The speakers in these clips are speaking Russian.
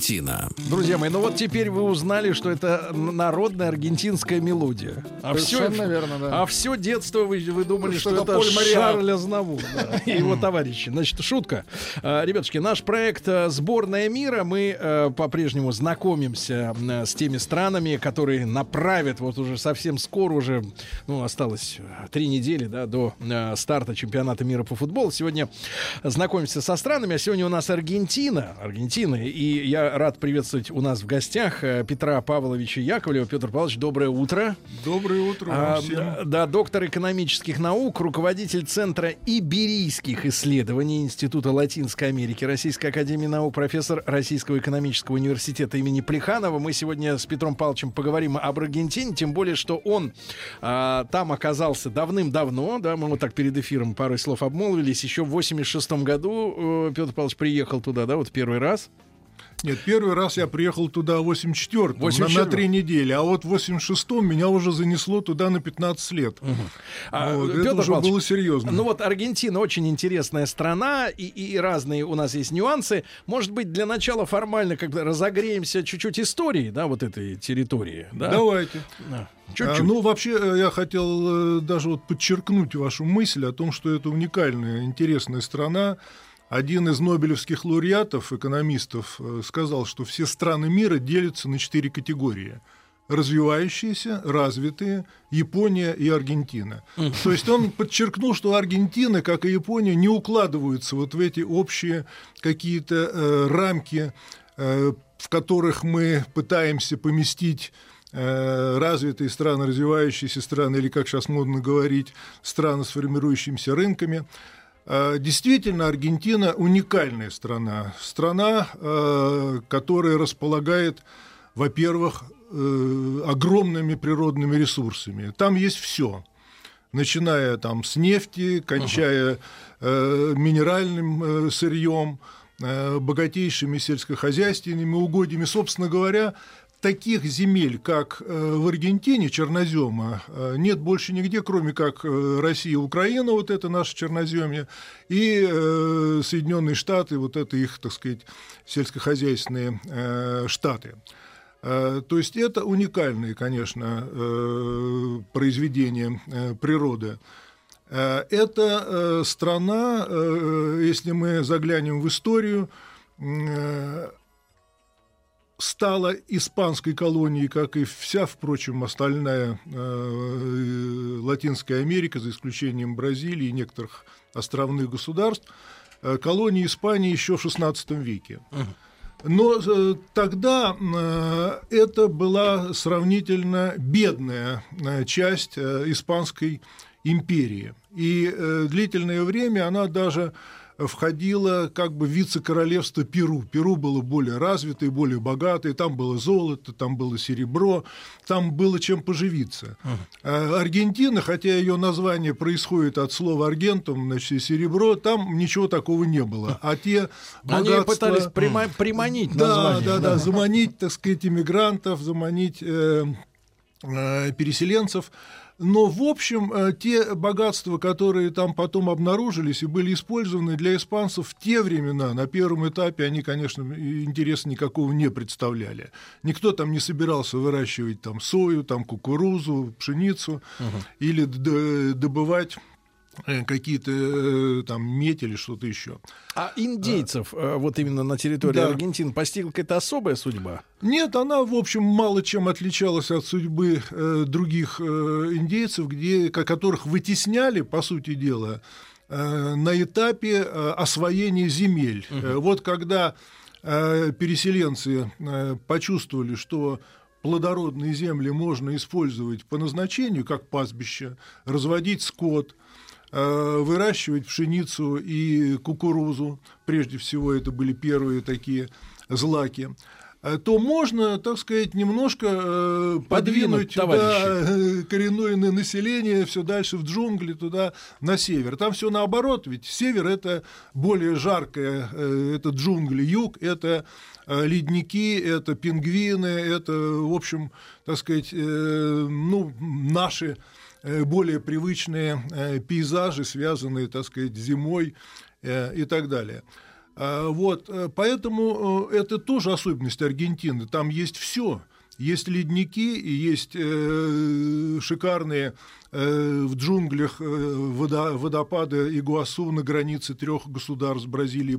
Аргентина. Друзья мои, ну вот теперь вы узнали, что это народная аргентинская мелодия. А все, верно, да. а все детство вы, вы думали, Что что, это Поль. Шарль Азнавур да, и его товарищи. Значит, шутка. А, Ребятушки, наш проект э, «Сборная мира». Мы э, по-прежнему знакомимся э, с теми странами, которые направят вот уже совсем скоро, уже, ну, осталось три недели, да, до старта чемпионата мира по футболу. Сегодня знакомимся со странами, а сегодня у нас Аргентина. Аргентина. И я рад приветствовать у нас в гостях э, Петра Павловича Яковлева. Петр Павлович, доброе утро. Доброе утро А, всем. да, да, доктор экономических наук, руководитель Центра Иберийских исследований Института Латинской Америки Российской Академии Наук, профессор Российского экономического университета имени Плеханова. Мы сегодня с Петром Павловичем поговорим об Аргентине, тем более, что он а, там оказался давным-давно, да, мы вот так перед эфиром пару слов обмолвились, еще в 86 году э, Петр Павлович приехал туда, да, вот первый раз. Нет, первый раз я приехал туда в 84-м, на, 84-м. на три недели, а вот в 86-м меня уже занесло туда на 15 лет. А, Вот, Петр это уже Павлович, было серьезно. Ну вот Аргентина очень интересная страна, и, и разные у нас есть нюансы. Может быть, для начала формально как бы разогреемся чуть-чуть историей, да, вот этой территории. Да? Давайте. Да. А, ну, вообще, э, я хотел э, даже вот подчеркнуть вашу мысль о том, что это уникальная, интересная страна. Один из нобелевских лауреатов, экономистов, э, сказал, что все страны мира делятся на четыре категории. Развивающиеся, развитые, Япония и Аргентина. То есть он подчеркнул, что Аргентина, как и Япония, не укладываются вот в эти общие какие-то э, рамки, э, в которых мы пытаемся поместить э, развитые страны, развивающиеся страны, или, как сейчас модно говорить, страны с формирующимися рынками. Э, Действительно, Аргентина уникальная страна. Страна, э, которая располагает, во-первых, э, огромными природными ресурсами. Там есть все начиная там с нефти, кончая э, минеральным э, сырьем, э, богатейшими сельскохозяйственными угодьями. Собственно говоря, таких земель, как э, в Аргентине, чернозема, э, нет больше нигде, кроме как э, Россия Украина, вот это наше черноземье, и Соединенные Штаты, вот это их, так сказать, сельскохозяйственные штаты. То есть это уникальные, конечно, произведения природы. Это страна, если мы заглянем в историю, стала испанской колонией, как и вся, впрочем, остальная э, Латинская Америка, за исключением Бразилии и некоторых островных государств, э, колонией Испании еще в XVI веке. Но э, тогда э, это была сравнительно бедная э, часть э, испанской империи. И э, длительное время она даже входила как бы вице-королевство Перу. Перу было более развитое, более богатое, там было золото, там было серебро, там было чем поживиться. А Аргентина, хотя ее название происходит от слова аргентум, значит, серебро, там ничего такого не было. А те Они богатства- пытались прима- приманить да, название. да, да, заманить, так сказать, иммигрантов, заманить э, э, переселенцев. Но, в общем, э, те богатства, которые там потом обнаружились и были использованы для испанцев в те времена, на первом этапе, они, конечно, интереса никакого не представляли. Никто там не собирался выращивать там сою, там кукурузу, пшеницу или д- добывать какие-то э, там медь или что-то еще. А индейцев э, вот именно на территории Да. Аргентины постигла какая-то особая судьба? Нет, она, в общем, мало чем отличалась от судьбы э, других э, индейцев, где, ко- которых вытесняли, по сути дела, э, на этапе э, освоения земель. Э, Вот когда э, переселенцы э, почувствовали, что плодородные земли можно использовать по назначению, как пастбище, разводить скот, э, выращивать пшеницу и кукурузу. Прежде всего, это были первые такие злаки э, то можно, так сказать, немножко э, подвинуть, подвинуть туда коренное население все дальше в джунгли, туда на север. Там все наоборот, ведь север это более жаркое, это джунгли, юг это ледники, это пингвины, это, в общем, так сказать, ну, наши более привычные пейзажи, связанные, так сказать, зимой и так далее. А, вот, э, поэтому э, это тоже особенность Аргентины. Там есть все. Есть ледники и есть э, шикарные э, в джунглях э, водо, водопады Игуасу на границе трех государств Бразилии,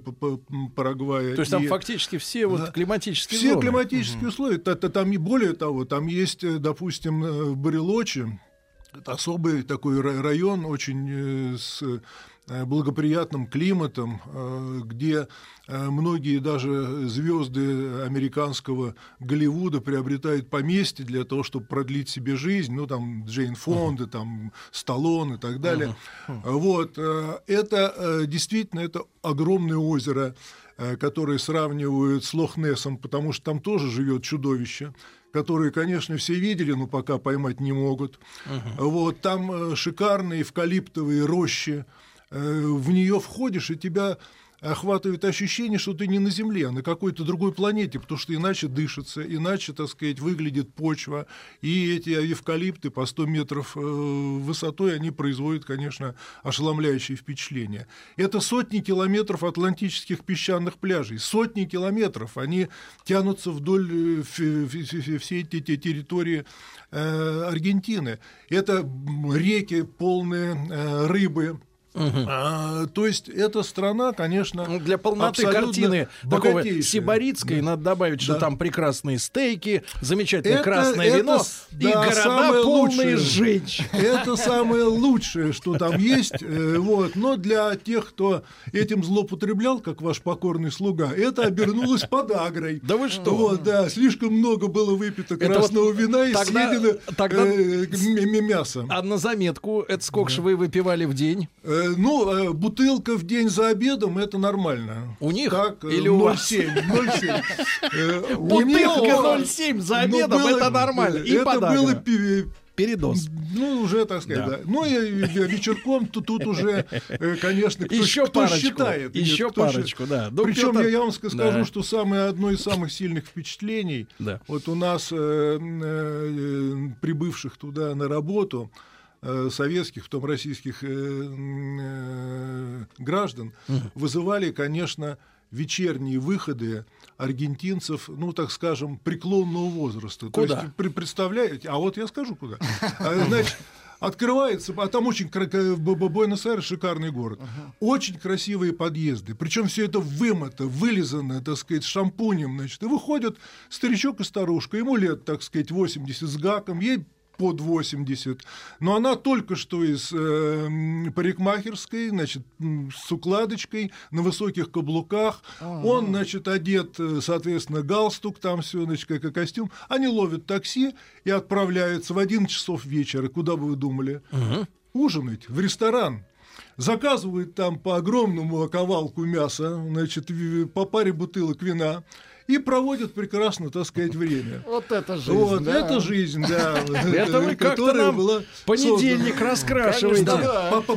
Парагвая. То есть там фактически все вот климатические все зоны. климатические угу. условия. Там и более того, там есть, допустим, в Барелоче особый такой район, очень с Э, благоприятным климатом, э, где э, многие даже звезды американского Голливуда приобретают поместье для того, чтобы продлить себе жизнь, ну там Джейн Фонда, uh-huh. там Сталлон и так далее. Uh-huh. Uh-huh. Вот это действительно это огромное озеро, которое сравнивают с Лохнесом, потому что там тоже живет чудовище которые, конечно, все видели, но пока поймать не могут. Uh-huh. Вот там шикарные эвкалиптовые рощи, Э, в нее входишь, и тебя охватывает ощущение, что ты не на Земле, а на какой-то другой планете, потому что иначе дышится, иначе, так сказать, выглядит почва. И эти эвкалипты по 100 метров э, высотой, они производят, конечно, ошеломляющее впечатление. Это сотни километров атлантических песчаных пляжей, сотни километров, они тянутся вдоль э, всей этой территории Аргентины. Это реки полные рыбы, Угу. А, то есть эта страна, конечно, ну, для полноты картины такого сибаритской да. надо добавить, что да. там прекрасные стейки, замечательное это, красное это, вино да, и города полные женщин. Это самое лучшее, что там есть. Э, вот. Но для тех, кто этим злоупотреблял, как ваш покорный слуга, это обернулось подагрой. Да вы что? Вот, да, слишком много было выпито красного вот вина и тогда, съедено тогда, э, мясо. А на заметку, это сколько же вы выпивали в день? Э, Э, ну, э, бутылка в день за обедом это нормально. У них так, или у вас? 0,7. Бутылка 0,7 за обедом это нормально. И это было передоз. Ну, уже, так сказать, да. да. Ну, и вечерком то тут уже, э, конечно, кто, еще кто парочку, считает. Еще нет, парочку, да. Ну, Причем Петр... я, я вам скажу, да. что самое одно из самых сильных впечатлений, да. вот у нас э, э, прибывших туда на работу, Э, советских, в том российских э, э, граждан, вызывали, конечно, вечерние выходы аргентинцев, ну, так скажем, преклонного возраста. Куда? То есть, при, представляете, а вот я скажу куда. А, значит, открывается, а там очень Буэнос-Айрес шикарный город, очень красивые подъезды, причем все это вымыто, вылизано, так сказать, шампунем, значит, и выходят старичок и старушка, ему лет, так сказать, 80 с гаком, ей под 80, но она только что из э, парикмахерской, значит, с укладочкой, на высоких каблуках, А-а-а. он, значит, одет, э, соответственно, галстук, там все, значит, как костюм, они ловят такси и отправляются в 11 часов вечера, куда бы вы думали, угу. ужинать в ресторан, заказывают там по огромному ковалку мяса, значит, по паре бутылок вина, и проводят прекрасно, так сказать, время. Вот это жизнь. Вот да. это жизнь, да. Это вы как-то нам была понедельник раскрашиваете.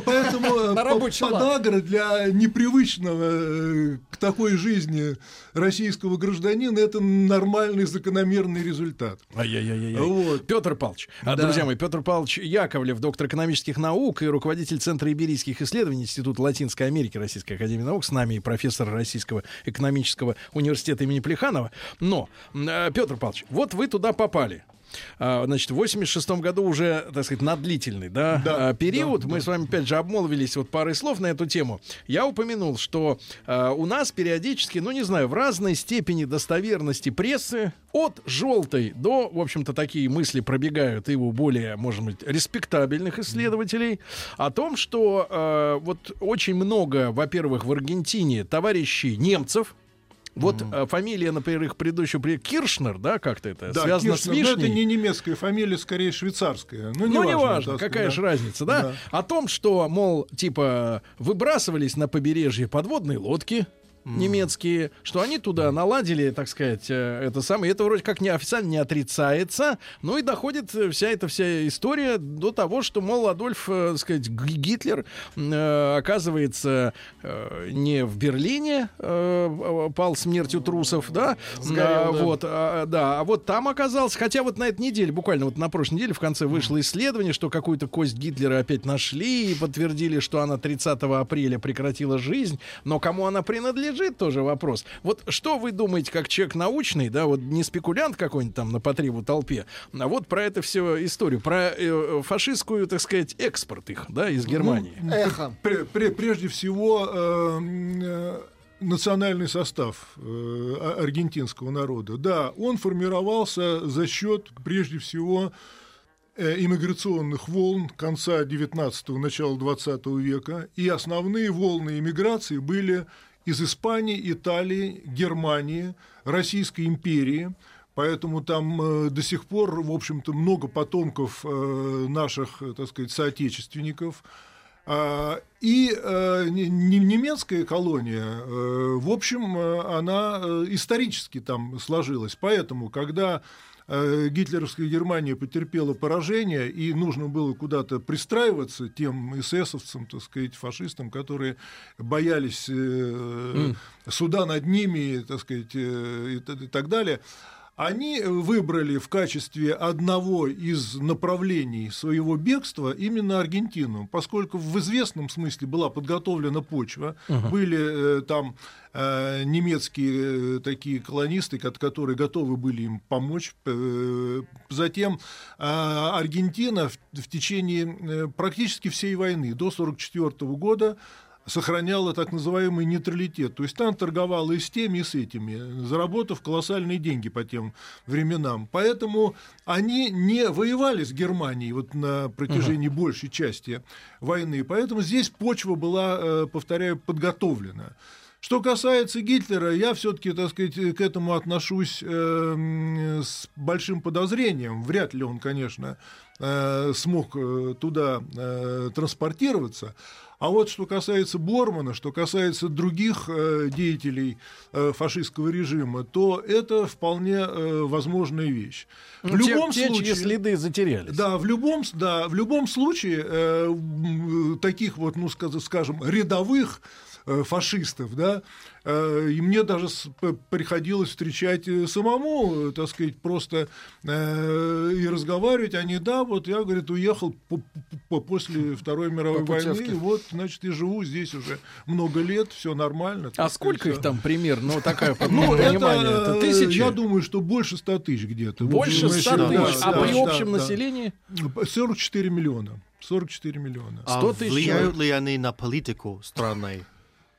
Поэтому э, подагра для непривычного э, к такой жизни российского гражданина это нормальный закономерный результат. Ай-яй-яй. Вот. Петр Павлович, а, да. друзья мои, Петр Павлович Яковлев, доктор экономических наук и руководитель Центра иберийских исследований Института Латинской Америки Российской Академии Наук, с нами и профессор Российского экономического университета имени Плеханова. Но, э, Петр Павлович, вот вы туда попали. А, значит, в 86 году уже, так сказать, на длительный да, да, а, период. Да, Мы да. с вами, опять же, обмолвились вот парой слов на эту тему. Я упомянул, что э, у нас периодически, ну, не знаю, в разной степени достоверности прессы от желтой до, в общем-то, такие мысли пробегают и у более, может быть, респектабельных исследователей о том, что э, вот очень много, во-первых, в Аргентине товарищей немцев, Вот э, фамилия, например, их предыдущего при Киршнер, да, как-то это Да, связано Киршнер, с но вишней. это не немецкая фамилия, скорее швейцарская. Ну, Ну, неважно, неважно, так какая сказать, же да. разница, да? Да. О том, что, мол, типа, выбрасывались на побережье подводные лодки немецкие, что они туда наладили, так сказать, э, это самое. Это вроде как неофициально не отрицается. Ну и доходит э, вся эта вся история до того, что, мол, Адольф, э, так сказать, Гитлер э, оказывается э, не в Берлине э, пал смертью трусов, да? Сгорел, А, да. Вот, а, да, а вот там оказался, хотя вот на этой неделе, буквально вот на прошлой неделе в конце вышло исследование, что какую-то кость Гитлера опять нашли и подтвердили, что она 30 апреля прекратила жизнь, но кому она принадлежит, тоже вопрос. Вот что вы думаете, как человек научный, да, вот не спекулянт какой-нибудь там на потребу толпе, а вот про это все историю, про э, фашистскую, так сказать, экспорт их, да, из Германии. Эхо. Пре- пре- прежде всего, э, э, национальный состав э, а- аргентинского народа. Да, он формировался за счет, прежде всего, э, иммиграционных волн конца 19-го, начала 20 века. И основные волны иммиграции были из Испании, Италии, Германии, Российской империи. Поэтому там э, до сих пор, в общем-то, много потомков э, наших, так сказать, соотечественников. А, И э, не- не- немецкая колония, э, в общем, э, она э, исторически там сложилась. Поэтому, когда гитлеровская Германия потерпела поражение, и нужно было куда-то пристраиваться тем эсэсовцам, так сказать, фашистам, которые боялись э, суда над ними, так сказать, э, и и так далее, они выбрали в качестве одного из направлений своего бегства именно Аргентину, поскольку в известном смысле была подготовлена почва, были э, там э, немецкие э, такие колонисты, ко- которые готовы были им помочь. Э, Затем э, Аргентина в, в течение э, практически всей войны до 1944 года сохраняла так называемый нейтралитет. То есть она торговала и с теми, и с этими, заработав колоссальные деньги по тем временам. Поэтому они не воевали с Германией вот на протяжении большей части войны. Поэтому здесь почва была, э, повторяю, подготовлена. Что касается Гитлера, я все-таки, так сказать, к этому отношусь э, с большим подозрением. Вряд ли он, конечно, э, смог э, туда э, транспортироваться. А вот что касается Бормана, что касается других э, деятелей э, фашистского режима, то это вполне э, возможная вещь. В Ну, те- любом те, случае, следы затерялись. да, в любом, да, в любом случае э, м, таких вот, ну, скажем, рядовых э, фашистов, да, э, и мне даже приходилось встречать э, самому, э, так сказать, просто э, и разговаривать. Они, да, вот я, говорит, уехал по- по- после Второй мировой войны, вот, значит, и живу здесь уже много лет, все нормально. А сколько их там примерно? Ну, такая, Ну, это, э, тысячи? я думаю, что больше 100 тысяч где-то. Больше Вот, 100 да, тысяч. а при общем населении? 44 миллиона. 44 миллиона. А 100 тысяч влияют ли они на политику страны?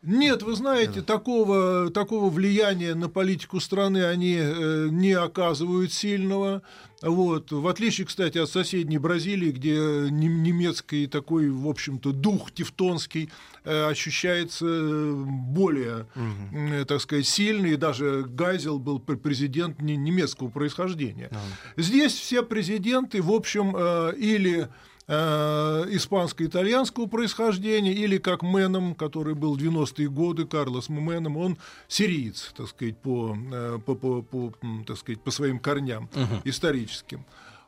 Нет, вы знаете, такого, такого влияния на политику страны они э, не оказывают сильного. Вот. В отличие, кстати, от соседней Бразилии, где нем- немецкий такой, в общем-то, дух тевтонский э, ощущается э, более, э, так сказать, сильный. И даже Гайзел был пр- президент не- немецкого происхождения. Здесь все президенты, в общем, э, или э, испанско-итальянского происхождения, или как Мэном, который был в 90-е годы, Карлос Мэном, он сириец, так сказать, по, э, по, по, по, так сказать, по своим корням историческим.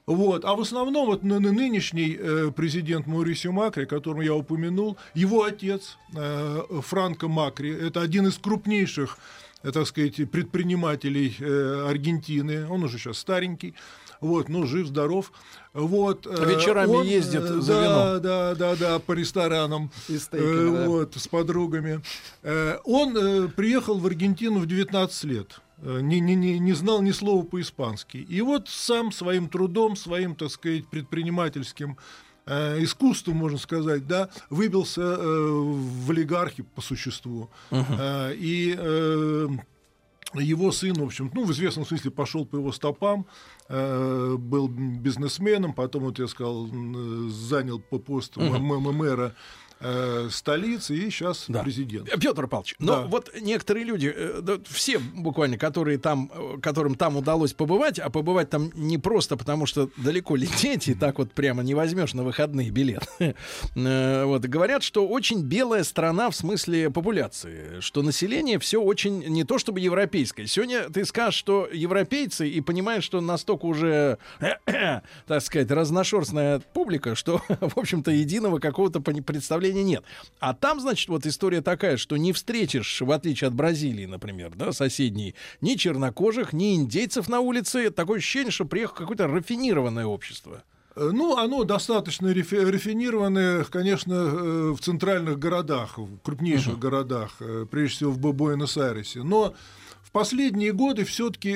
Вот. А в основном вот ны- ны- нынешний э, президент Маурисио Макри, которого я упомянул, его отец э, Франко Макри, это один из крупнейших э, так сказать, предпринимателей э, Аргентины, он уже сейчас старенький, вот, но жив, здоров. Вот, э, Вечерами он, ездит э, за да, вином. Да, да, да, по ресторанам. И стейками, Э, да. Вот, с подругами. Э, Он э, приехал в Аргентину в 19 лет. Э, Не, не, не, не знал ни слова по-испански. И вот сам своим трудом, своим, так сказать, предпринимательским э, искусством, можно сказать, да, выбился э, в олигархи по существу. Э, И э, его сын, в общем, ну, в известном смысле пошел по его стопам, э, был бизнесменом, потом, вот я сказал, м, занял по пост мэра э, столицы и сейчас Да. президент. Петр Павлович, но Да. вот некоторые люди, э, да, все буквально, которые там, э, которым там удалось побывать, а побывать там не просто, потому что далеко лететь, и так вот прямо не возьмешь на выходные билет. Э, Вот, говорят, что очень белая страна в смысле популяции, что население все очень, не то чтобы европейское. Сегодня ты скажешь, что европейцы, и понимаешь, что настолько уже, так сказать, разношерстная публика, что, в общем-то, единого какого-то пони- представления нет. А там, значит, вот история такая, что не встретишь, в отличие от Бразилии, например, да, соседней, ни чернокожих, ни индейцев на улице. Такое ощущение, что приехало какое-то рафинированное общество. Э, Ну, оно достаточно рафи- рафинированное, конечно, э, в центральных городах, в крупнейших городах, э, прежде всего в Бу- Буэнос-Айресе. Но в последние годы все-таки,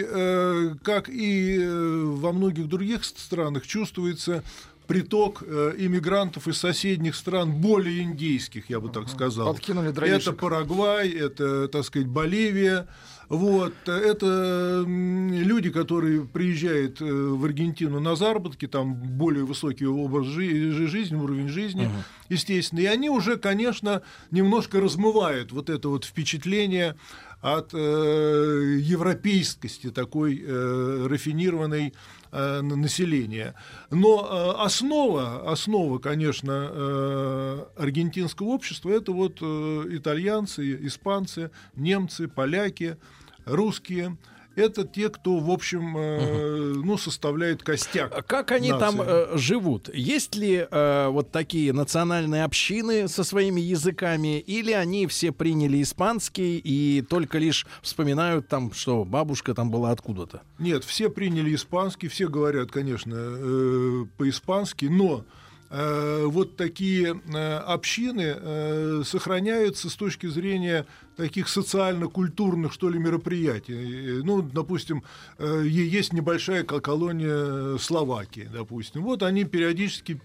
как и во многих других странах, чувствуется приток э, иммигрантов из соседних стран, более индейских, я бы так сказал. Подкинули Это дровишек. Парагвай, это, так сказать, Боливия. Вот, это люди, которые приезжают э, в Аргентину на заработки, там более высокий образ жи- жи- жизни, уровень жизни, естественно. И они уже, конечно, немножко размывают вот это вот впечатление от э, европейскости такой э, рафинированной э, на- населения. Но э, основа, основа, конечно, э, аргентинского общества это вот э, итальянцы, испанцы, немцы, поляки, русские. Это те, кто, в общем, э, ну, составляет костяк. А Как они там нации. э, живут? Есть ли э, вот такие национальные общины со своими языками, или они все приняли испанский и только лишь вспоминают там, что бабушка там была откуда-то? Нет, все приняли испанский, все говорят, конечно, э, по-испански, но э, вот такие э, общины э, сохраняются с точки зрения таких социально-культурных, что ли, мероприятий. Э, Ну, допустим, э, есть небольшая кол- колония Словакии, допустим. Вот они периодически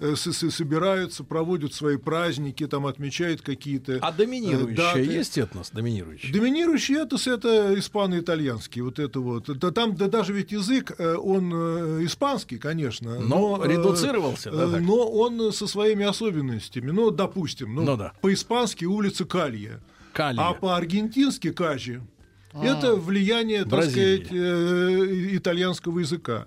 э, собираются, проводят свои праздники, там отмечают какие-то А э, доминирующая даты. есть этнос? Доминирующий? Доминирующий этос это испано-итальянский, вот это вот. Да, там да, даже ведь язык, э, он э, испанский, конечно, Но э, редуцировался, да, э, так? но он со своими особенностями. Ну, допустим, ну, Ну да. по-испански улица Калья, Калия. а по-аргентински Кажи. Это влияние, так Бразилии. сказать, э, итальянского языка.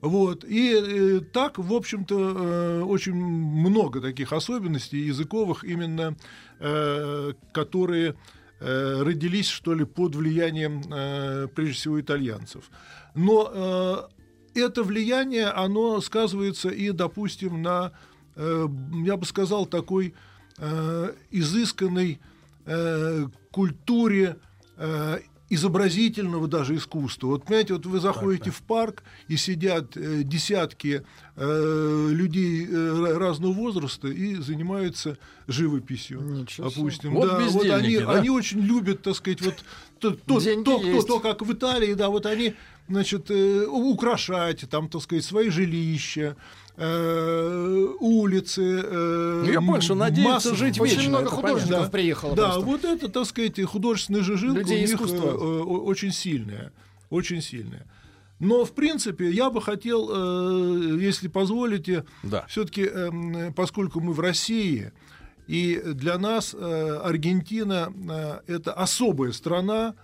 Вот. И э, так, в общем-то, э, очень много таких особенностей языковых, именно э, которые э, родились, что ли, под влиянием, э, прежде всего, итальянцев. Но э, это влияние, оно сказывается и, допустим, на, э, я бы сказал, такой э, изысканной э, культуре э, изобразительного даже искусства. Вот, понимаете, вот вы заходите в парк, и сидят э, десятки э, людей э, ра- разного возраста и занимаются живописью, Ничего себе. допустим. Вот да, вот они, да? они очень любят, так сказать, вот то, то, Деньги то, есть. то, как в Италии, да, вот они, значит, э, украшать там, так сказать, свои жилища, э, улицы. э, Ну, я понял, что надеются масса- жить Очень вечно, много художников понятно. приехало да, просто. вот это, так сказать, художественная же жилка Людей у них искусства. э, очень сильная, очень сильная. Но, в принципе, я бы хотел, если позволите, Да. все-таки, поскольку мы в России, и для нас Аргентина это особая страна,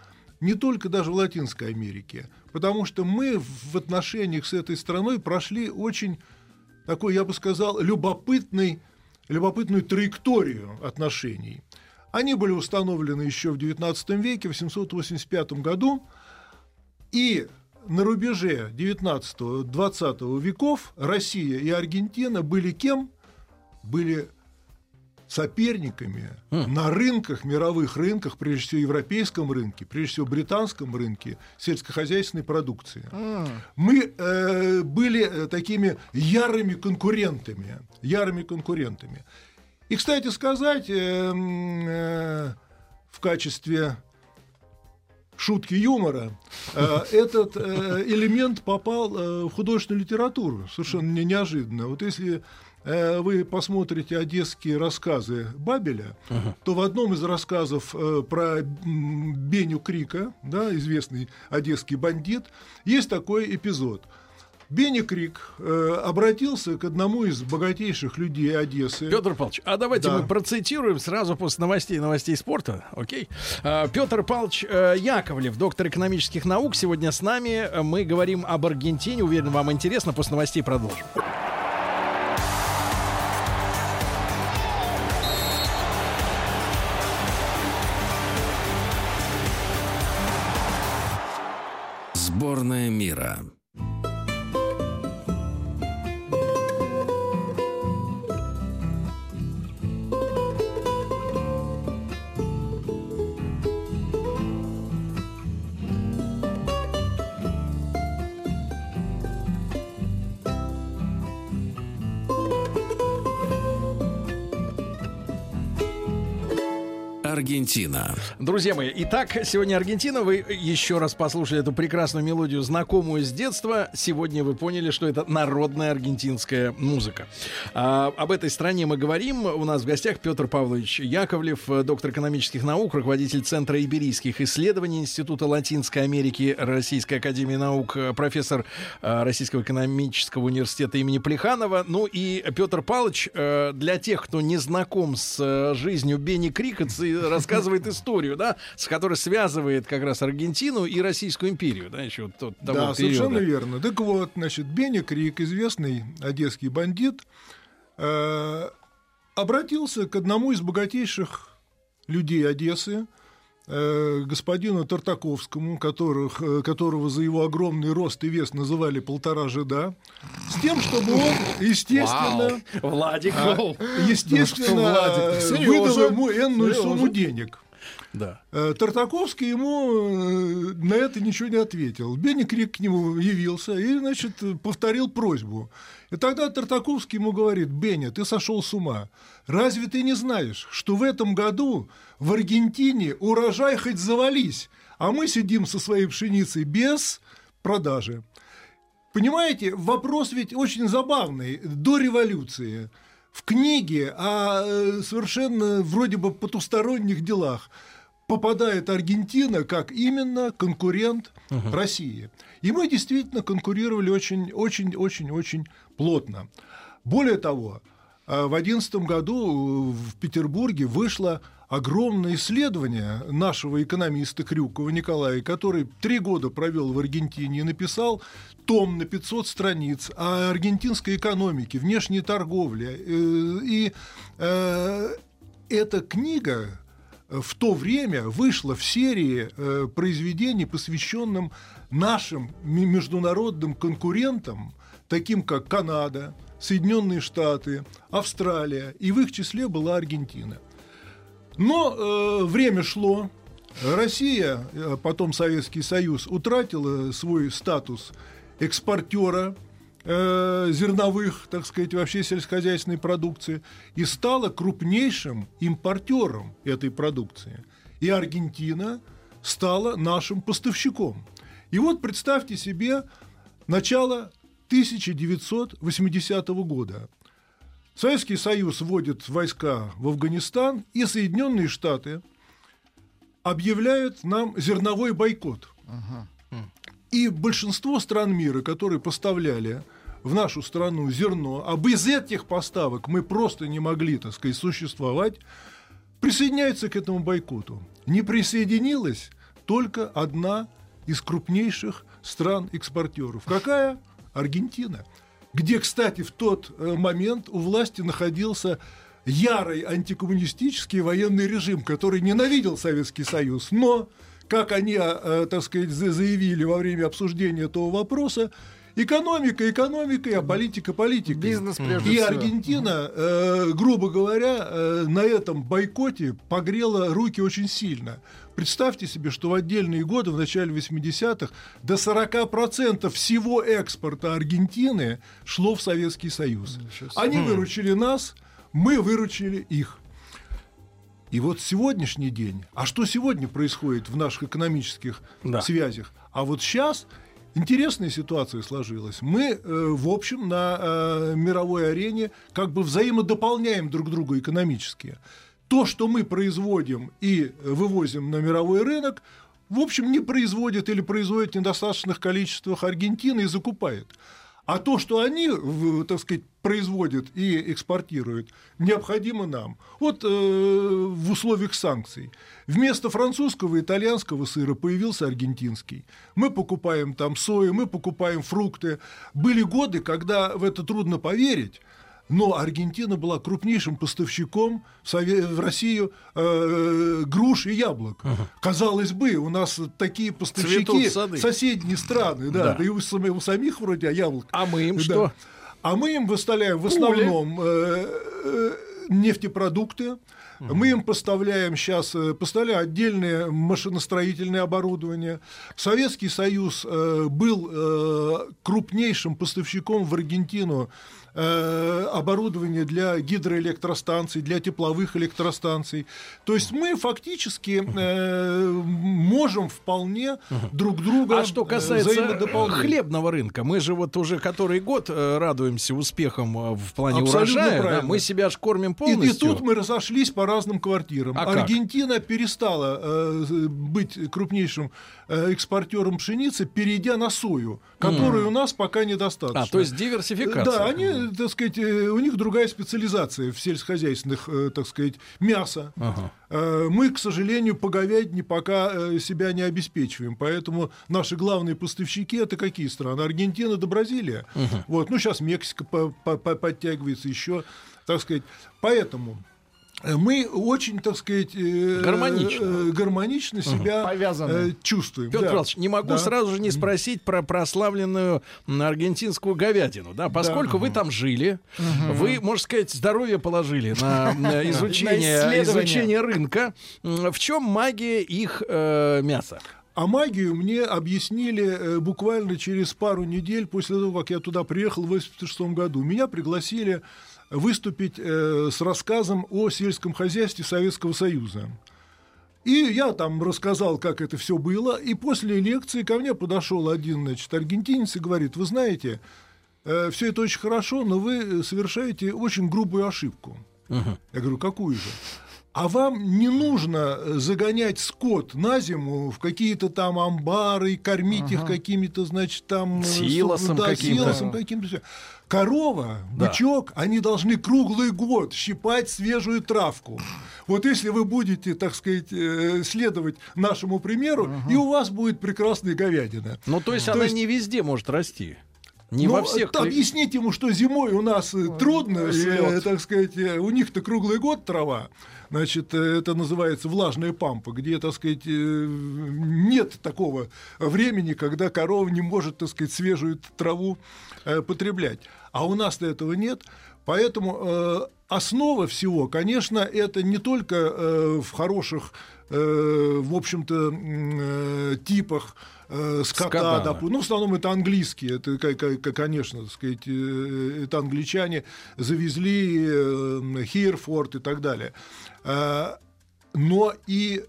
не только даже в Латинской Америке, потому что мы в отношениях с этой страной прошли очень такой, я бы сказал, любопытный, любопытную траекторию отношений. Они были установлены еще в XIX веке, в 785 году, и на рубеже 19-20 веков Россия и Аргентина были кем? Были соперниками на рынках, мировых рынках, прежде всего европейском рынке, прежде всего британском рынке сельскохозяйственной продукции. Мы э, были э, такими ярыми конкурентами, ярыми конкурентами. И, кстати сказать, э, э, в качестве шутки юмора, э, этот э, элемент попал э, в художественную литературу совершенно не- неожиданно. Вот если вы посмотрите одесские рассказы Бабеля, то в одном из рассказов э, про Беню Крика, да, известный одесский бандит, есть такой эпизод. Бенни Крик э, обратился к одному из богатейших людей Одессы. Петр Павлович, а давайте Да. мы процитируем сразу после новостей новостей спорта, окей? А, Петр Павлович э, Яковлев, доктор экономических наук, сегодня с нами. Э, Мы говорим об Аргентине. Уверен, вам интересно. После новостей продолжим. Сборная мира. Аргентина. Друзья мои, итак, сегодня Аргентина. Вы еще раз послушали эту прекрасную мелодию, знакомую с детства. Сегодня вы поняли, что это народная аргентинская музыка. А, об этой стране мы говорим. У нас в гостях Петр Павлович Яковлев, доктор экономических наук, руководитель Центра иберийских исследований Института Латинской Америки Российской Академии Наук, профессор э, Российского экономического университета имени Плеханова. Ну и Петр Павлович, э, для тех, кто не знаком с э, жизнью Бенни Крикетс, рассказывает историю, да, с которой связывает как раз Аргентину и Российскую империю, да, еще вот тот- того Да, периода. совершенно верно. Так вот, значит, Беня Крик, известный одесский бандит, э, обратился к одному из богатейших людей Одессы, господину Тартаковскому, которых, э, которого за его огромный рост и вес называли полтора жида, с тем, чтобы он, естественно, Владик, а, ну, естественно, э, серьезно, выдал ему энную сумму денег. да. Э, Тартаковский ему э, на это ничего не ответил. Бенни Крик к нему явился и, значит, э, повторил просьбу. И тогда Тартаковский ему говорит, Бенни, ты сошел с ума. Разве ты не знаешь, что в этом году в Аргентине урожай хоть завались, а мы сидим со своей пшеницей без продажи. Понимаете, вопрос ведь очень забавный. До революции в книге о э, совершенно вроде бы потусторонних делах попадает Аргентина как именно конкурент России. И мы действительно конкурировали очень, очень, очень, очень плотно. Более того, э, в 2011 году в Петербурге вышло огромное исследование нашего экономиста Крюкова Николая, который три года провел в Аргентине и написал том на 500 страниц о аргентинской экономике, внешней торговле. Э, И э, эта книга в то время вышла в серии э, произведений, посвященным нашим международным конкурентам, таким как Канада, Соединенные Штаты, Австралия, и в их числе была Аргентина. Но э, время шло, Россия, э, потом Советский Союз, утратила свой статус экспортера э, зерновых, так сказать, вообще сельскохозяйственной продукции и стала крупнейшим импортером этой продукции. И Аргентина стала нашим поставщиком. И вот представьте себе начало 1980 года. Советский Союз вводит войска в Афганистан, и Соединенные Штаты объявляют нам зерновой бойкот. И большинство стран мира, которые поставляли в нашу страну зерно, а без этих поставок мы просто не могли, так сказать, существовать, присоединяются к этому бойкоту. Не присоединилась только одна из крупнейших стран-экспортеров. Какая? Аргентина. Где, кстати, в тот э, момент у власти находился ярый антикоммунистический военный режим, который ненавидел Советский Союз, но, как они, э, так сказать, за- заявили во время обсуждения этого вопроса, экономика экономикой, а политика политикой. Бизнес прежде И всего. Аргентина, э, грубо говоря, э, на этом бойкоте погрела руки очень сильно. Представьте себе, что в отдельные годы, в начале 80-х, до 40% всего экспорта Аргентины шло в Советский Союз. Они выручили нас, мы выручили их. И вот сегодняшний день, а что сегодня происходит в наших экономических Да. связях? А вот сейчас интересная ситуация сложилась. Мы, э, в общем, на э, мировой арене как бы взаимодополняем друг друга экономически. То, что мы производим и вывозим на мировой рынок, в общем, не производит или производит в недостаточных количествах Аргентина и закупает. А то, что они, так сказать, производят и экспортируют, необходимо нам. Вот э, в условиях санкций. Вместо французского и итальянского сыра появился аргентинский. Мы покупаем там сою, мы покупаем фрукты. Были годы, когда в это трудно поверить, но Аргентина была крупнейшим поставщиком в, Сове- в Россию э, груш и яблок. Казалось бы, у нас такие поставщики соседние страны, да, Да. да и у, сами- у самих вроде яблок. А мы им Да. что? А мы им выставляем в основном э, э, нефтепродукты. Мы им поставляем сейчас, поставляем отдельное машиностроительное оборудование. Советский Союз э, был э, крупнейшим поставщиком в Аргентину э, оборудования для гидроэлектростанций, для тепловых электростанций. То есть мы фактически э, можем вполне друг друга А что э, касается хлебного рынка, мы же вот уже который год радуемся успехам в плане Абсолютно урожая. да, правильно. мы себя аж кормим И, полностью. и тут мы разошлись по разным квартирам. А как? Аргентина перестала э, быть крупнейшим э, экспортером пшеницы, перейдя на сою, которой у нас пока недостаточно. А, то есть диверсификация. Да, они, так сказать, э, у них другая специализация в сельскохозяйственных, э, так сказать, мясо. Ага. Э, Мы, к сожалению, по говядине пока себя не обеспечиваем, поэтому наши главные поставщики это какие страны? Аргентина да Бразилия. Вот, ну сейчас Мексика по- по- по- подтягивается еще, так сказать. Поэтому мы очень, так сказать, э, Гармонично. э, гармонично себя Повязаны. э, чувствуем. Петр да. Павлович, не могу Да. сразу же не спросить про прославленную аргентинскую говядину, да, поскольку вы там жили, вы, можно сказать, здоровье положили на м, изучение, На изучение рынка. В чем магия их э, мяса? А магию мне объяснили э, буквально через пару недель после того, как я туда приехал в 1986 году. Меня пригласили выступить э, с рассказом о сельском хозяйстве Советского Союза. И я там рассказал, как это все было. И после лекции ко мне подошел один, значит, аргентинец и говорит, вы знаете, все это очень хорошо, но вы совершаете очень грубую ошибку. Я говорю, какую же? А вам не нужно загонять скот на зиму в какие-то там амбары, кормить их какими-то, значит, там... э, Силосом да, каким-то. силосом каким-то. Корова, Да. бычок, они должны круглый год щипать свежую травку. Вот если вы будете, так сказать, э, следовать нашему примеру, и у вас будет прекрасная говядина. Ну, то есть То она есть- не везде может расти. Не Ну, во всех... т- Объяснить ему, что зимой у нас э, трудно, э, слёт. так сказать, э, у них-то круглый год трава, значит, э, это называется влажная пампа, где, так сказать, э, нет такого времени, когда корова не может, так сказать, свежую траву э, потреблять. А у нас-то этого нет, поэтому э, основа всего, конечно, это не только э, в хороших, э, в общем-то, э, типах э, скота, Скота, да. допу- ну, в основном это английские, это, конечно, так сказать, э, это англичане завезли э, Хирфорд и так далее. Э, Но и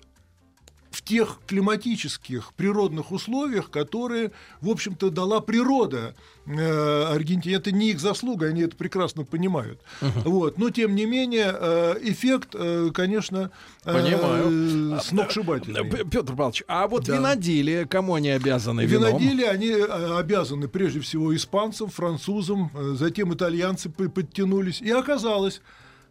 тех климатических природных условиях, которые, в общем-то, дала природа э, Аргентине. Это не их заслуга, они это прекрасно понимают. Вот. Но, тем не менее, э, эффект, э, конечно, Понимаю. сногсшибательный. Петр Павлович, а вот Да. виноделие, кому они обязаны вином? Виноделие, они обязаны прежде всего испанцам, французам, затем итальянцы подтянулись. И оказалось,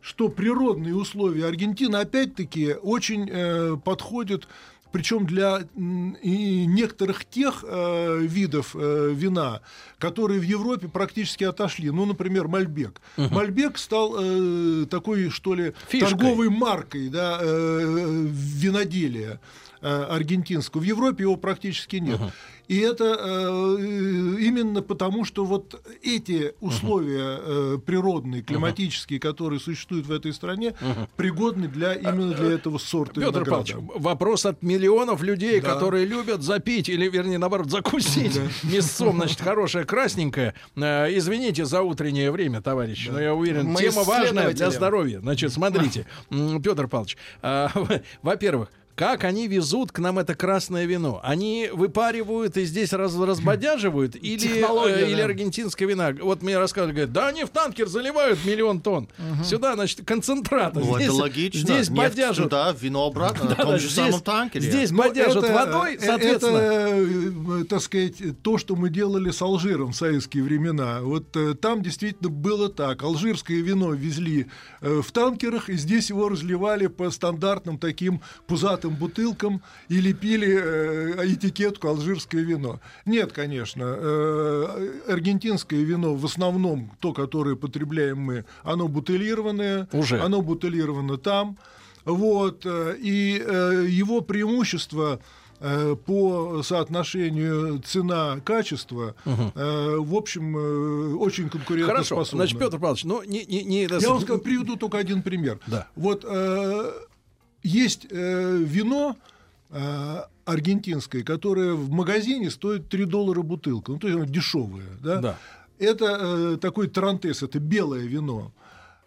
что природные условия Аргентины опять-таки очень э, подходят причем для некоторых тех э, видов э, вина, которые в Европе практически отошли. Ну, например, Мальбек. Мальбек стал э, такой, что ли, Фишкой. торговой маркой да, э, виноделия э, аргентинского. В Европе его практически нет. И это э, именно потому, что вот эти условия э, природные, климатические, которые существуют в этой стране, пригодны для именно для этого сорта Петр винограда. Павлович, вопрос от миллионов людей, Да. которые любят запить или, вернее, наоборот, закусить мясцом, значит, хорошее красненькое. Э, Извините за утреннее время, товарищи, но я уверен, Мы тема важная для здоровья. Значит, смотрите, Петр Павлович, а, во-первых, как они везут к нам это красное вино? Они выпаривают и здесь раз, разбодяживают? Или, э, или да. аргентинское вино? Вот мне рассказывали, говорят, да они в танкер заливают миллион тонн. Сюда, значит, концентрат. Ну, здесь, это логично. Здесь Нефть бодяжут. туда, вино обратно, на Да-да, том же здесь- самом танкере. здесь Ну, бодяжут это, водой, э, соответственно. Это, э, так сказать, то, что мы делали с Алжиром в советские времена. Вот э, там действительно было так. Алжирское вино везли в танкерах, и здесь его разливали по стандартным таким пузатым бутылкам и лепили э, этикетку «Алжирское вино». Нет, конечно. э, Аргентинское вино в основном, то, которое потребляем мы, оно бутылированное. Уже. Оно бутылировано там. Вот, э, и его преимущество по соотношению цена-качество, э, в общем, э, очень Хорошо, конкурентоспособно. значит, Петр Павлович, ну, не... не, не Я вам скажу, приведу только один пример. Да. Вот э, есть э, вино э, аргентинское, которое в магазине стоит 3 доллара бутылка. Ну, то есть оно дешевое. Да? Да. Это э, такой тарантес, это белое вино.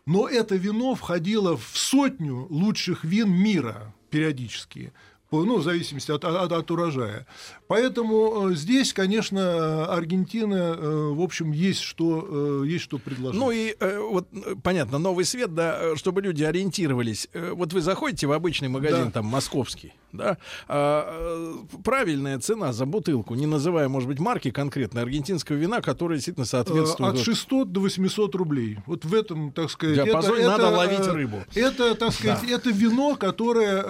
Но это вино входило в сотню лучших вин мира периодически. по- Ну, в зависимости от, от- от урожая. Поэтому э, здесь, конечно, э, Аргентина, э, в общем, есть что, есть что предложить. Ну и вот понятно, новый свет, да, чтобы люди ориентировались. Вот вы заходите в обычный магазин, Да. там московский, да, а, правильная цена за бутылку, не называя, может быть, марки конкретно аргентинского вина, которое действительно соответствует. От 600 до 800 рублей. Вот в этом, так сказать... Диапазоне надо ловить э, рыбу. Это, так сказать, это вино, которое,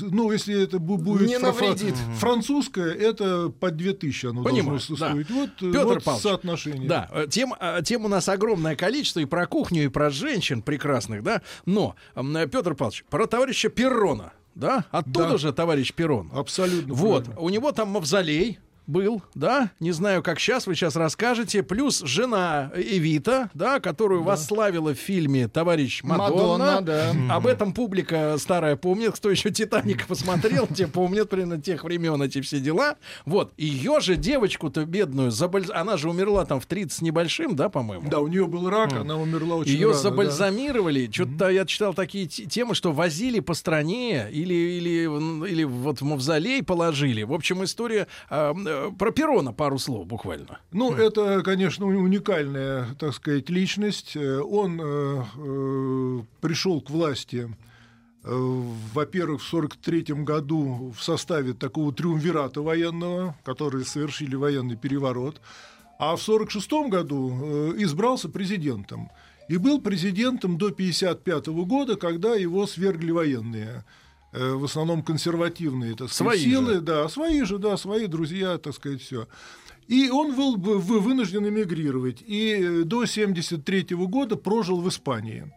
ну, если это бу- будет французское, это по 2000 оно Понимаю, должно да. стоить. Вот, э, Петр вот Павлович, соотношение. Да, э, тем, э, тем у нас огромное количество и про кухню, и про женщин прекрасных, да. Но, Петр Павлович, про товарища Перрона, да? Оттуда Да. же товарищ Перрон. Абсолютно. Вот, правильно. у него там мавзолей был, да, не знаю, как сейчас, вы сейчас расскажете, плюс жена Эвита, да, которую восславила в фильме «Товарищ Мадонна». Мадонна, да. Об этом публика старая помнит, кто еще «Титаник» посмотрел, те помнят примерно тех времен эти все дела. Вот, ее же девочку-то бедную, забальз- она же умерла там в 30 с небольшим, да, по-моему? Да, у нее был рак, она умерла очень Ее рано, да. забальзамировали. Что-то я читал такие те- темы, что возили по стране или, или, или вот в мавзолей положили. В общем, история а, э, про Перона пару слов буквально. Ну, это, конечно, уникальная, так сказать, личность. Э, Он э, э, пришел к власти, э, во-первых, в 1943 году в составе такого триумвирата военного, которые совершили военный переворот, а в 1946 году э, избрался президентом. И был президентом до 1955 года, когда его свергли военные. Э, В основном консервативные так сказать, Свои силы, же. да, свои же, да, свои друзья, так сказать, все. И он был бы вы- вынужден эмигрировать. И э, до 1973 года прожил в Испании,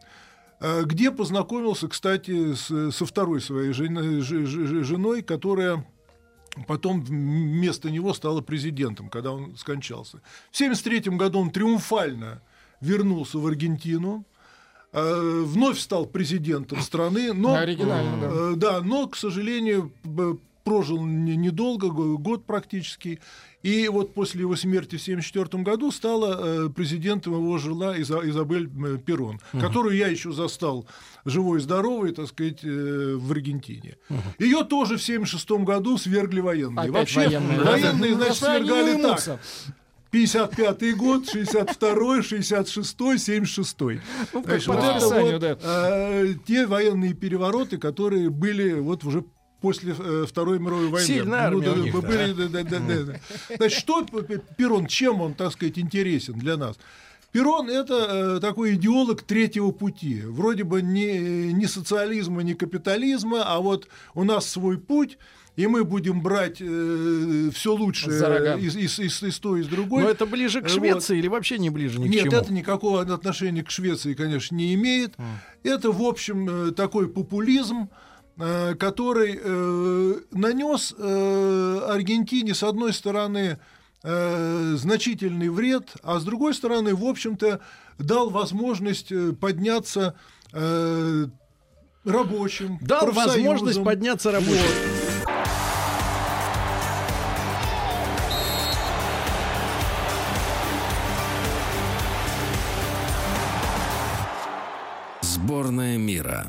э, где познакомился, кстати, с- со второй своей жен- ж- ж- женой, которая потом вместо него стала президентом, когда он скончался. В 1973 году он триумфально вернулся в Аргентину, э, вновь стал президентом страны, но, да. э, да, но, к сожалению, прожил не- недолго, го- год практически, и вот после его смерти в 1974 году стала э, президентом его жила Иза- Изабель Перрон, которую я еще застал живой и здоровой, так сказать, э, в Аргентине. Ее тоже в 1976 году свергли военные. Опять Вообще, военные. военные, значит, Просто они свергали так. Уймутся. 55 год, 62 66 76 Ну, как по расписанию, да. э, те военные перевороты, которые были вот уже после э, Второй мировой войны. Сильная армия да, у них, были, да, да, да, да, да. Значит, что Перрон, чем он, так сказать, интересен для нас? Перрон – это э, такой идеолог третьего пути. Вроде бы не, не социализма, не капитализма, а вот у нас свой путь, и мы будем брать все лучшее из, из, из, из той, из другой. Но это ближе к Вот. Швеции или вообще не ближе ни к Нет, чему? это никакого отношения к Швеции, конечно, не имеет. Это, в общем, э, такой популизм, э, который э, нанес э, Аргентине, с одной стороны, э, значительный вред, а с другой стороны, в общем-то, дал возможность э, подняться э, рабочим, Дал профсоюзам. возможность подняться рабочим. Сборная мира.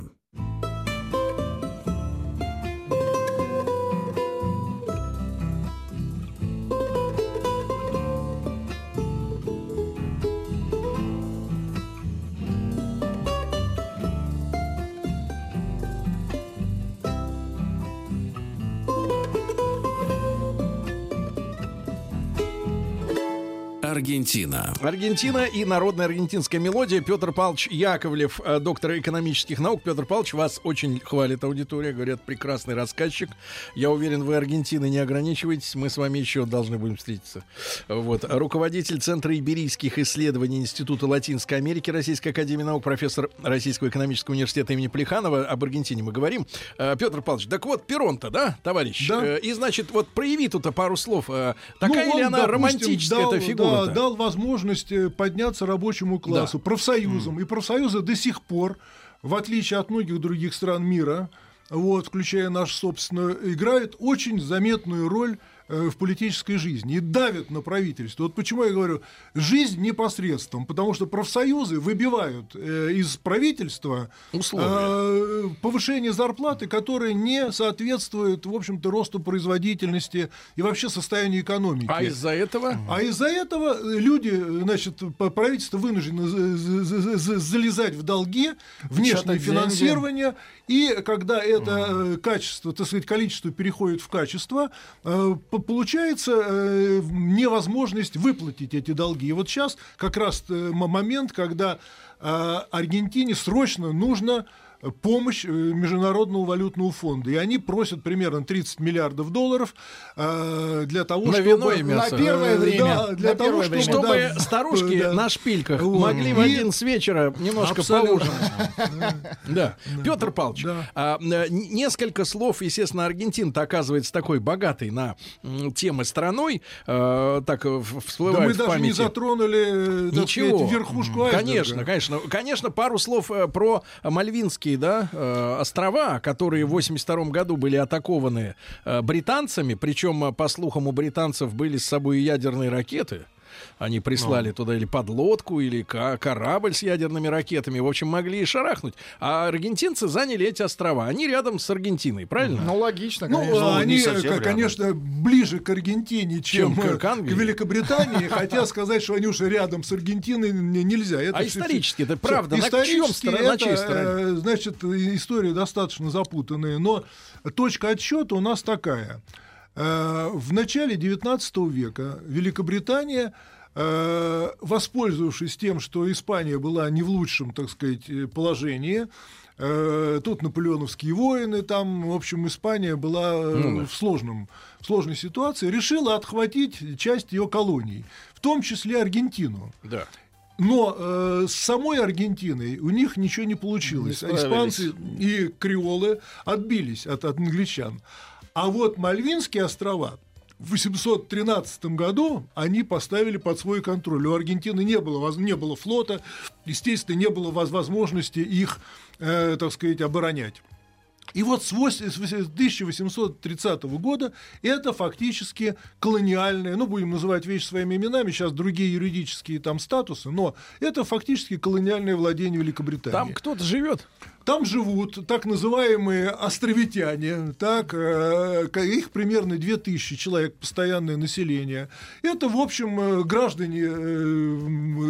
Аргентина. Аргентина и народная аргентинская мелодия. Петр Павлович Яковлев, э, доктор экономических наук. Петр Павлович, вас очень хвалит аудитория. Говорят, прекрасный рассказчик. Я уверен, вы Аргентины не ограничиваетесь. Мы с вами еще должны будем встретиться. Вот. Руководитель Центра иберийских исследований Института Латинской Америки Российской Академии Наук, профессор Российского экономического университета имени Плеханова. Об Аргентине мы говорим. Э, Петр Павлович, так вот, Перон-то, да, товарищ? Да. Э, И, значит, вот прояви тут пару слов. Такая Ну, ли он, она допустим, романтическая, дал, эта фигура? да, дал возможность э, подняться рабочему классу, профсоюзам. И профсоюзы до сих пор, в отличие от многих других стран мира, вот, включая наш собственную, играют очень заметную роль в политической жизни и давят на правительство. Вот почему я говорю, жизнь непосредством, потому что профсоюзы выбивают э, из правительства Условия. э, повышение зарплаты, которое не соответствует, в общем-то, росту производительности и вообще состоянию экономики. А из-за этого? А из-за этого люди, значит, правительство вынуждено за- за- за- за- залезать в долги, внешнее финансирование, и когда это э, качество, так сказать, количество переходит в качество, э, получается э, невозможность выплатить эти долги. И вот сейчас как раз э, момент, когда э, Аргентине срочно нужно помощь э, Международного валютного фонда. И они просят примерно 30 миллиардов долларов э, для того, На чтобы... вино и мясо. На первое Э, время. да, для На того, чтобы. Чтобы да, старушки да. на шпильках Вот. могли в И- один с вечера немножко Абсолютно. поужинать. Да. Петр Павлович, а, несколько слов, естественно, Аргентина оказывается такой богатой на темы страной, так э, в- Да всплывает мы в даже не затронули верхушку. Конечно, конечно. Конечно, пару слов про Мальвинские да, э, острова, которые в 82 году были атакованы э, британцами. Причем, э, по слухам, у британцев были с собой ядерные ракеты. Они Ну. прислали туда или подлодку, или ка- корабль с ядерными ракетами. В общем, могли и шарахнуть. А аргентинцы заняли эти острова. Они рядом с Аргентиной, правильно? Ну, логично, Ну, конечно. они, не совсем э, рядом. конечно, ближе к Аргентине, чем, Чем к Англии. Великобритании, хотя сказать, что они уже рядом с Аргентиной нельзя. Это А исторически это правда? Исторически на это, Значит, история достаточно запутанная, но точка отсчета у нас такая. Э, В начале XIX века Великобритания воспользовавшись тем, что Испания была не в лучшем, так сказать, э, положении, э, тут наполеоновские войны, там, в общем, Испания была э, Ну да. в, сложном, в сложной ситуации, решила отхватить часть ее колоний, в том числе Аргентину. Да. Но э, с самой Аргентиной у них ничего не получилось. Не. Испанцы и креолы отбились от, от англичан. А вот Мальвинские острова в 813 году они поставили под свой контроль. У Аргентины не было, не было флота, естественно, не было воз- возможности их, э, так сказать, оборонять. И вот с вось- с вось- 1830 года это фактически колониальное, ну, будем называть вещи своими именами, сейчас другие юридические там статусы, но это фактически колониальное владение Великобритании. Там кто-то живет. Там живут так называемые островитяне, так, э, их примерно 2000 человек, постоянное население. Это, в общем, э, граждане э,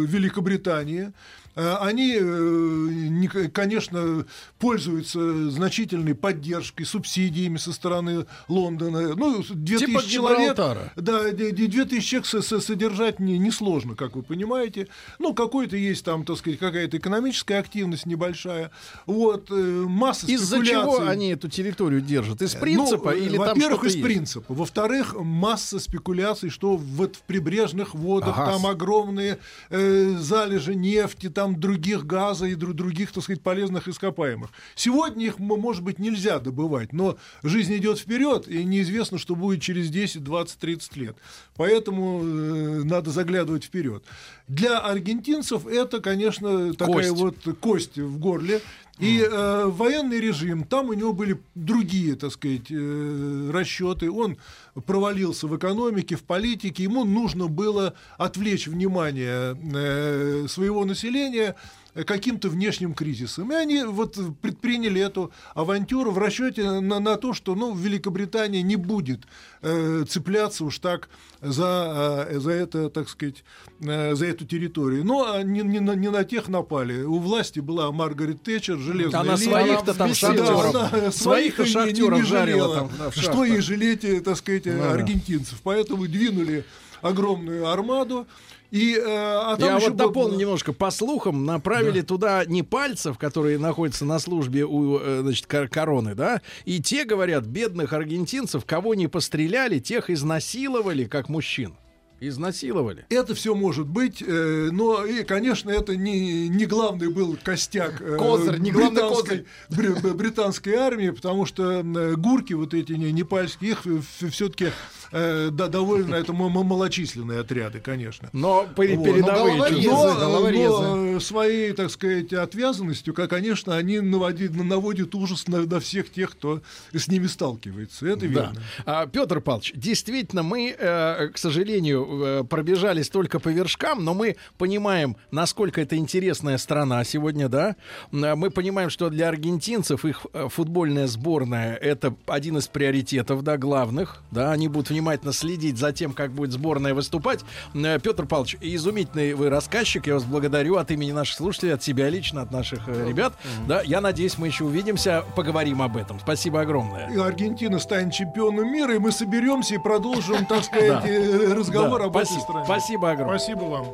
Великобритании. Э, Они, э, не- конечно, пользуются значительной поддержкой, субсидиями со стороны Лондона. Ну, 2000 Типа человек, да, де- де- 2000 человек со- со- содержать не- несложно, как вы понимаете. Ну, какой-то есть там, так сказать, какая-то экономическая активность небольшая. Вот, э, масса Из-за чего они эту территорию держат? Из Ну, принципа э, или там Во-первых, из есть? принципа. Во-вторых, масса спекуляций, что вот в прибрежных водах Ага. там огромные э, залежи нефти, там других газа и дру- других, так сказать, полезных ископаемых. Сегодня их, может быть, нельзя добывать, но жизнь идет вперед, и неизвестно, что будет через 10, 20, 30 лет. Поэтому э, надо заглядывать вперед. Для аргентинцев это, конечно, такая Кость. вот кость в горле. И э, военный режим, там у него были другие, так сказать, э, расчеты. Он провалился в экономике, в политике. Ему нужно было отвлечь внимание э, своего населения каким-то внешним кризисом. И они вот предприняли эту авантюру в расчете на, на то, что ну, Великобритания не будет э, цепляться уж так за, э, за это, так сказать, э, за эту территорию. Но не, не, на, не на тех напали. У власти была Маргарет Тэтчер, железная Она своих-то там шахтеров. Да, она Своих-то своих и не- не- шахтеров не жарила там да, Что и жалеть, э, так сказать, да. аргентинцев. Поэтому двинули огромную армаду. И, э, а там Я вот был... дополню немножко. По слухам, направили да. туда не пальцев, которые находятся на службе у э, значит, короны, да, и те, говорят, бедных аргентинцев, кого не постреляли, тех изнасиловали, как мужчин. Изнасиловали. Это все может быть, э, но, и, конечно, это не, не главный был костяк э, козырь, не британской, козырь. британской армии, потому что э, гурки вот эти непальские, их все-таки э, да, довольно это малочисленные отряды, конечно. Но передовые вот. но, но, но своей, так сказать, отвязанностью, как, конечно, они наводят, наводят ужас на, на всех тех, кто с ними сталкивается. Это верно. Да. А, Петр Павлович, действительно, мы, э, к сожалению, Э, пробежались только по вершкам, но мы понимаем, насколько это интересная страна сегодня, да. Э, мы понимаем, что для аргентинцев их э, футбольная сборная это один из приоритетов, да, главных, да. Они будут внимательно следить за тем, как будет сборная выступать. Петр Павлович, изумительный вы рассказчик, я вас благодарю от имени наших слушателей, от себя лично, от наших ребят. Да, я надеюсь, мы еще увидимся, поговорим об этом. Спасибо огромное. Аргентина станет чемпионом мира, и мы соберемся и продолжим, так сказать, разговор работе Спасибо, Спасибо огромное. Спасибо вам.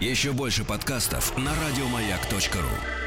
Еще больше подкастов на радиомаяк.ру